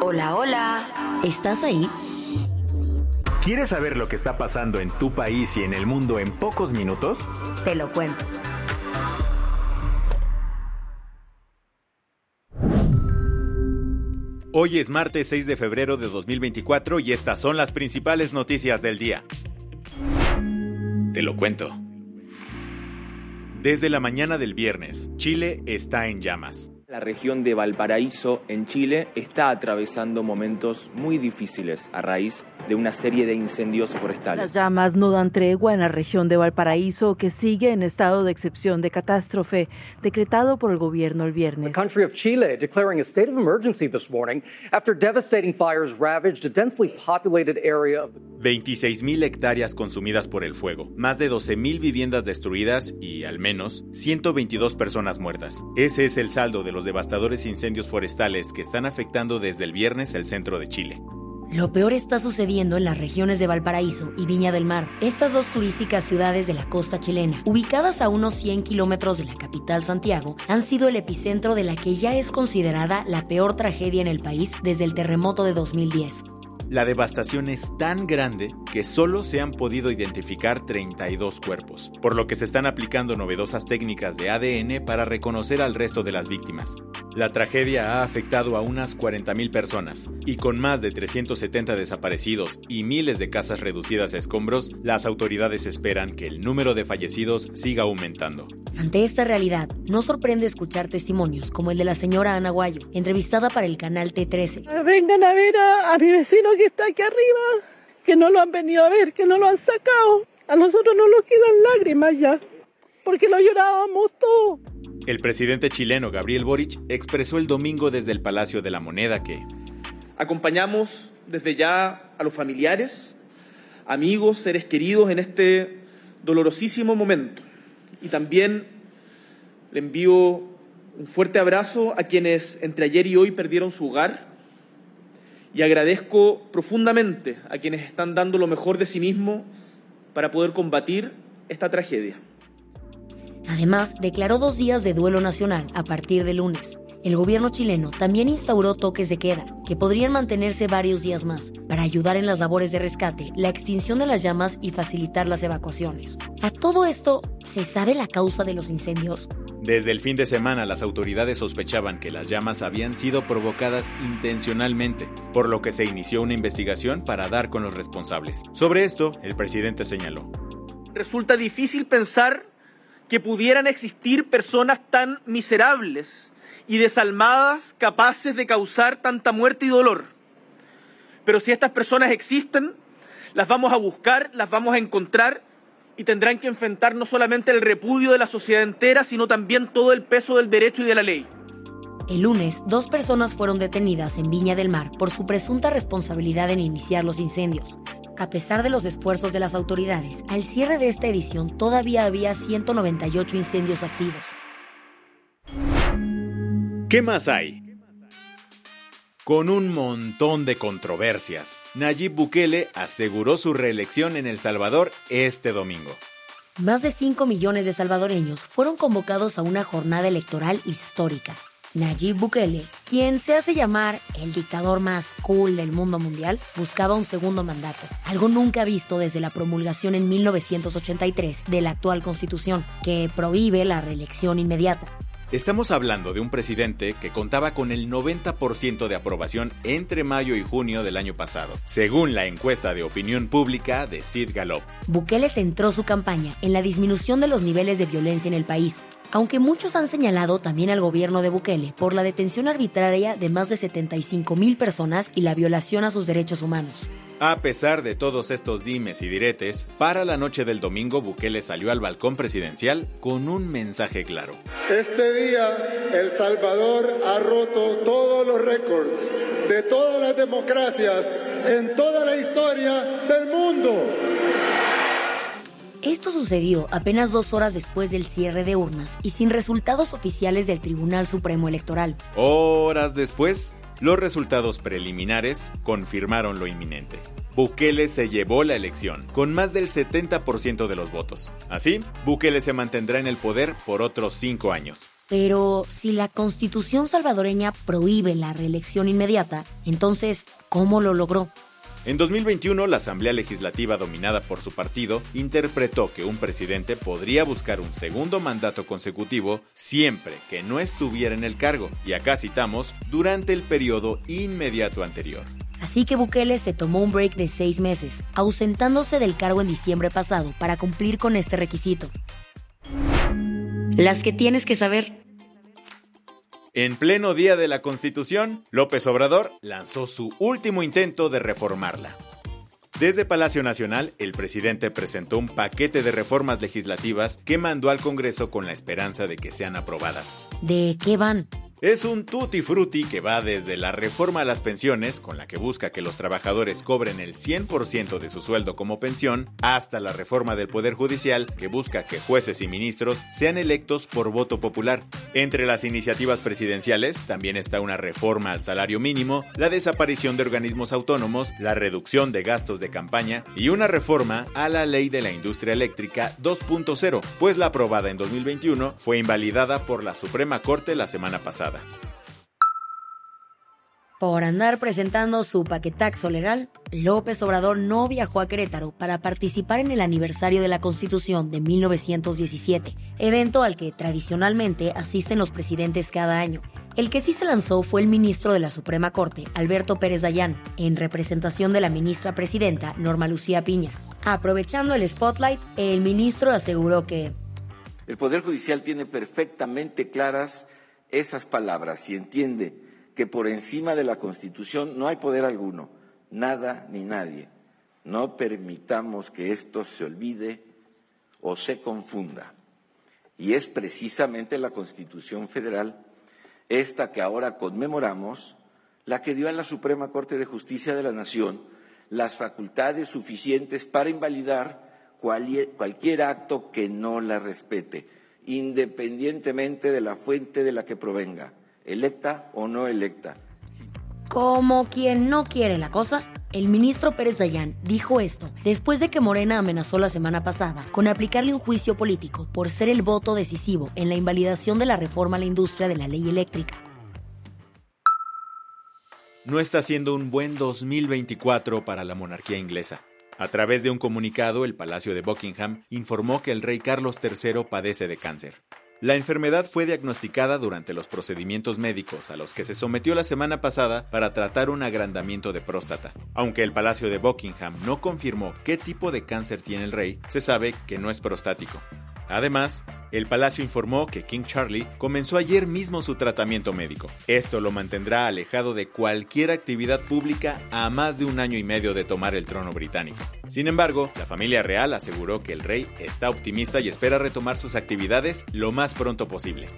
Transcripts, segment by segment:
Hola, hola. ¿Estás ahí? ¿Quieres saber lo que está pasando en tu país y en el mundo en pocos minutos? Te lo cuento. Hoy es martes 6 de febrero de 2024 y estas son las principales noticias del día. Te lo cuento. Desde la mañana del viernes, Chile está en llamas. La región de Valparaíso, en Chile, está atravesando momentos muy difíciles a raíz de una serie de incendios forestales. Las llamas no dan tregua en la región de Valparaíso, que sigue en estado de excepción de catástrofe, decretado por el gobierno el viernes. The country of Chile declaring a state of emergency this morning after devastating fires ravaged a densely populated area of 26.000 hectáreas consumidas por el fuego, más de 12.000 viviendas destruidas y, al menos, 122 personas muertas. Ese es el saldo de los devastadores incendios forestales que están afectando desde el viernes el centro de Chile. Lo peor está sucediendo en las regiones de Valparaíso y Viña del Mar, estas dos turísticas ciudades de la costa chilena, ubicadas a unos 100 kilómetros de la capital Santiago, han sido el epicentro de la que ya es considerada la peor tragedia en el país desde el terremoto de 2010. La devastación es tan grande que solo se han podido identificar 32 cuerpos, por lo que se están aplicando novedosas técnicas de ADN para reconocer al resto de las víctimas. La tragedia ha afectado a unas 40.000 personas, y con más de 370 desaparecidos y miles de casas reducidas a escombros, las autoridades esperan que el número de fallecidos siga aumentando. Ante esta realidad, no sorprende escuchar testimonios como el de la señora Ana Guayo, entrevistada para el canal T13. Vengan a ver a, a mi vecino que está aquí arriba, que no lo han venido a ver, que no lo han sacado. A nosotros no nos quedan lágrimas ya, porque lo llorábamos todo. El presidente chileno Gabriel Boric expresó el domingo desde el Palacio de la Moneda que Acompañamos desde ya a los familiares, amigos, seres queridos en este dolorosísimo momento. Y también le envío un fuerte abrazo a quienes entre ayer y hoy perdieron su hogar y agradezco profundamente a quienes están dando lo mejor de sí mismo para poder combatir esta tragedia. Además, declaró dos días de duelo nacional a partir de lunes. El gobierno chileno también instauró toques de queda, que podrían mantenerse varios días más, para ayudar en las labores de rescate, la extinción de las llamas y facilitar las evacuaciones. A todo esto, ¿se sabe la causa de los incendios? Desde el fin de semana las autoridades sospechaban que las llamas habían sido provocadas intencionalmente, por lo que se inició una investigación para dar con los responsables. Sobre esto, el presidente señaló. Resulta difícil pensar que pudieran existir personas tan miserables y desalmadas capaces de causar tanta muerte y dolor. Pero si estas personas existen, las vamos a buscar, las vamos a encontrar y tendrán que enfrentar no solamente el repudio de la sociedad entera, sino también todo el peso del derecho y de la ley. El lunes, dos personas fueron detenidas en Viña del Mar por su presunta responsabilidad en iniciar los incendios. A pesar de los esfuerzos de las autoridades, al cierre de esta edición todavía había 198 incendios activos. ¿Qué más hay? Con un montón de controversias, Nayib Bukele aseguró su reelección en El Salvador este domingo. Más de 5 millones de salvadoreños fueron convocados a una jornada electoral histórica. Nayib Bukele, quien se hace llamar el dictador más cool del mundo mundial, buscaba un segundo mandato, algo nunca visto desde la promulgación en 1983 de la actual constitución, que prohíbe la reelección inmediata. Estamos hablando de un presidente que contaba con el 90% de aprobación entre mayo y junio del año pasado, según la encuesta de opinión pública de Sid Gallup. Bukele centró su campaña en la disminución de los niveles de violencia en el país, aunque muchos han señalado también al gobierno de Bukele por la detención arbitraria de más de 75 mil personas y la violación a sus derechos humanos. A pesar de todos estos dimes y diretes, para la noche del domingo Bukele salió al balcón presidencial con un mensaje claro. Este día El Salvador ha roto todos los récords de todas las democracias en toda la historia del mundo. Esto sucedió apenas dos horas después del cierre de urnas y sin resultados oficiales del Tribunal Supremo Electoral. Horas después, los resultados preliminares confirmaron lo inminente. Bukele se llevó la elección, con más del 70% de los votos. Así, Bukele se mantendrá en el poder por otros cinco años. Pero si la constitución salvadoreña prohíbe la reelección inmediata, entonces, ¿cómo lo logró? En 2021, la Asamblea Legislativa dominada por su partido interpretó que un presidente podría buscar un segundo mandato consecutivo siempre que no estuviera en el cargo, y acá citamos, durante el periodo inmediato anterior. Así que Bukele se tomó un break de seis meses, ausentándose del cargo en diciembre pasado para cumplir con este requisito. Las que tienes que saber. En pleno día de la Constitución, López Obrador lanzó su último intento de reformarla. Desde Palacio Nacional, el presidente presentó un paquete de reformas legislativas que mandó al Congreso con la esperanza de que sean aprobadas. ¿De qué van? Es un tutti frutti que va desde la reforma a las pensiones, con la que busca que los trabajadores cobren el 100% de su sueldo como pensión, hasta la reforma del Poder Judicial, que busca que jueces y ministros sean electos por voto popular. Entre las iniciativas presidenciales también está una reforma al salario mínimo, la desaparición de organismos autónomos, la reducción de gastos de campaña y una reforma a la ley de la industria eléctrica 2.0, pues la aprobada en 2021 fue invalidada por la Suprema Corte la semana pasada. Por andar presentando su paquetaxo legal, López Obrador no viajó a Querétaro para participar en el aniversario de la Constitución de 1917, evento al que tradicionalmente asisten los presidentes cada año. El que sí se lanzó fue el ministro de la Suprema Corte, Alberto Pérez Dayán, en representación de la ministra presidenta Norma Lucía Piña. Aprovechando el spotlight, el ministro aseguró que el Poder Judicial tiene perfectamente claras esas palabras y entiende que por encima de la Constitución no hay poder alguno, nada ni nadie. No permitamos que esto se olvide o se confunda. Y es precisamente la Constitución Federal, esta que ahora conmemoramos, la que dio a la Suprema Corte de Justicia de la Nación las facultades suficientes para invalidar cualquier acto que no la respete independientemente de la fuente de la que provenga, electa o no electa. Como quien no quiere la cosa, el ministro Pérez Dayán dijo esto después de que Morena amenazó la semana pasada con aplicarle un juicio político por ser el voto decisivo en la invalidación de la reforma a la industria de la ley eléctrica. No está siendo un buen 2024 para la monarquía inglesa. A través de un comunicado, el Palacio de Buckingham informó que el rey Carlos III padece de cáncer. La enfermedad fue diagnosticada durante los procedimientos médicos a los que se sometió la semana pasada para tratar un agrandamiento de próstata. Aunque el Palacio de Buckingham no confirmó qué tipo de cáncer tiene el rey, se sabe que no es prostático. Además, el palacio informó que King Charlie comenzó ayer mismo su tratamiento médico. Esto lo mantendrá alejado de cualquier actividad pública a más de un año y medio de tomar el trono británico. Sin embargo, la familia real aseguró que el rey está optimista y espera retomar sus actividades lo más pronto posible.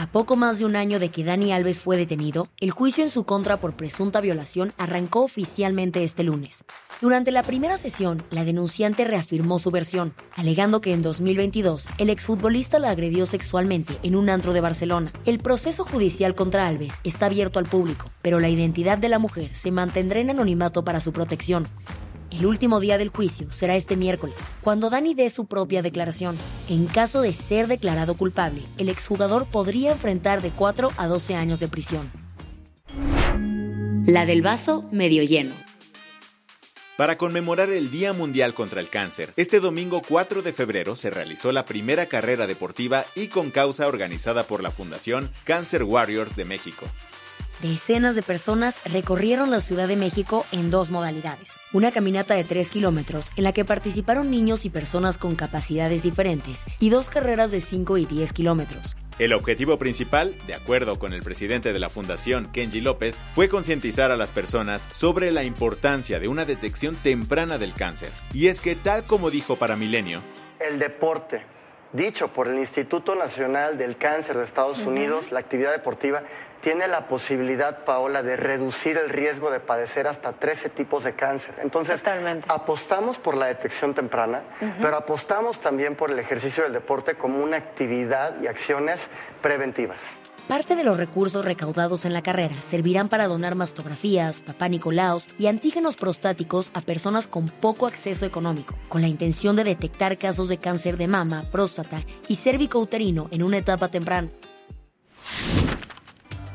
A poco más de un año de que Dani Alves fue detenido, el juicio en su contra por presunta violación arrancó oficialmente este lunes. Durante la primera sesión, la denunciante reafirmó su versión, alegando que en 2022 el exfutbolista la agredió sexualmente en un antro de Barcelona. El proceso judicial contra Alves está abierto al público, pero la identidad de la mujer se mantendrá en anonimato para su protección. El último día del juicio será este miércoles, cuando Dani dé su propia declaración. En caso de ser declarado culpable, el exjugador podría enfrentar de 4 a 12 años de prisión. La del vaso medio lleno. Para conmemorar el Día Mundial contra el Cáncer, este domingo 4 de febrero se realizó la primera carrera deportiva y con causa organizada por la Fundación Cancer Warriors de México. Decenas de personas recorrieron la Ciudad de México en dos modalidades. Una caminata de 3 kilómetros en la que participaron niños y personas con capacidades diferentes y dos carreras de 5 y 10 kilómetros. El objetivo principal, de acuerdo con el presidente de la fundación, Kenji López, fue concientizar a las personas sobre la importancia de una detección temprana del cáncer. Y es que tal como dijo para Milenio, el deporte, dicho por el Instituto Nacional del Cáncer de Estados Unidos, la actividad deportiva tiene la posibilidad, Paola, de reducir el riesgo de padecer hasta 13 tipos de cáncer. Entonces, apostamos por la detección temprana, pero apostamos también por el ejercicio del deporte como una actividad y acciones preventivas. Parte de los recursos recaudados en la carrera servirán para donar mastografías, papá Nicolaos y antígenos prostáticos a personas con poco acceso económico, con la intención de detectar casos de cáncer de mama, próstata y cérvico-uterino en una etapa temprana.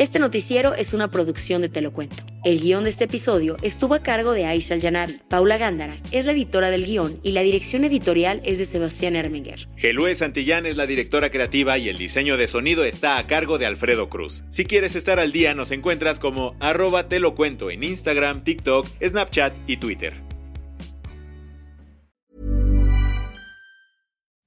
Este noticiero es una producción de Te lo cuento. El guion de este episodio estuvo a cargo de Aisha Yanabi. Paula Gándara es la editora del guion y la dirección editorial es de Sebastián Erminger. Gelúe Santillán es la directora creativa y el diseño de sonido está a cargo de Alfredo Cruz. Si quieres estar al día, nos encuentras como arroba te cuento en Instagram, TikTok, Snapchat y Twitter.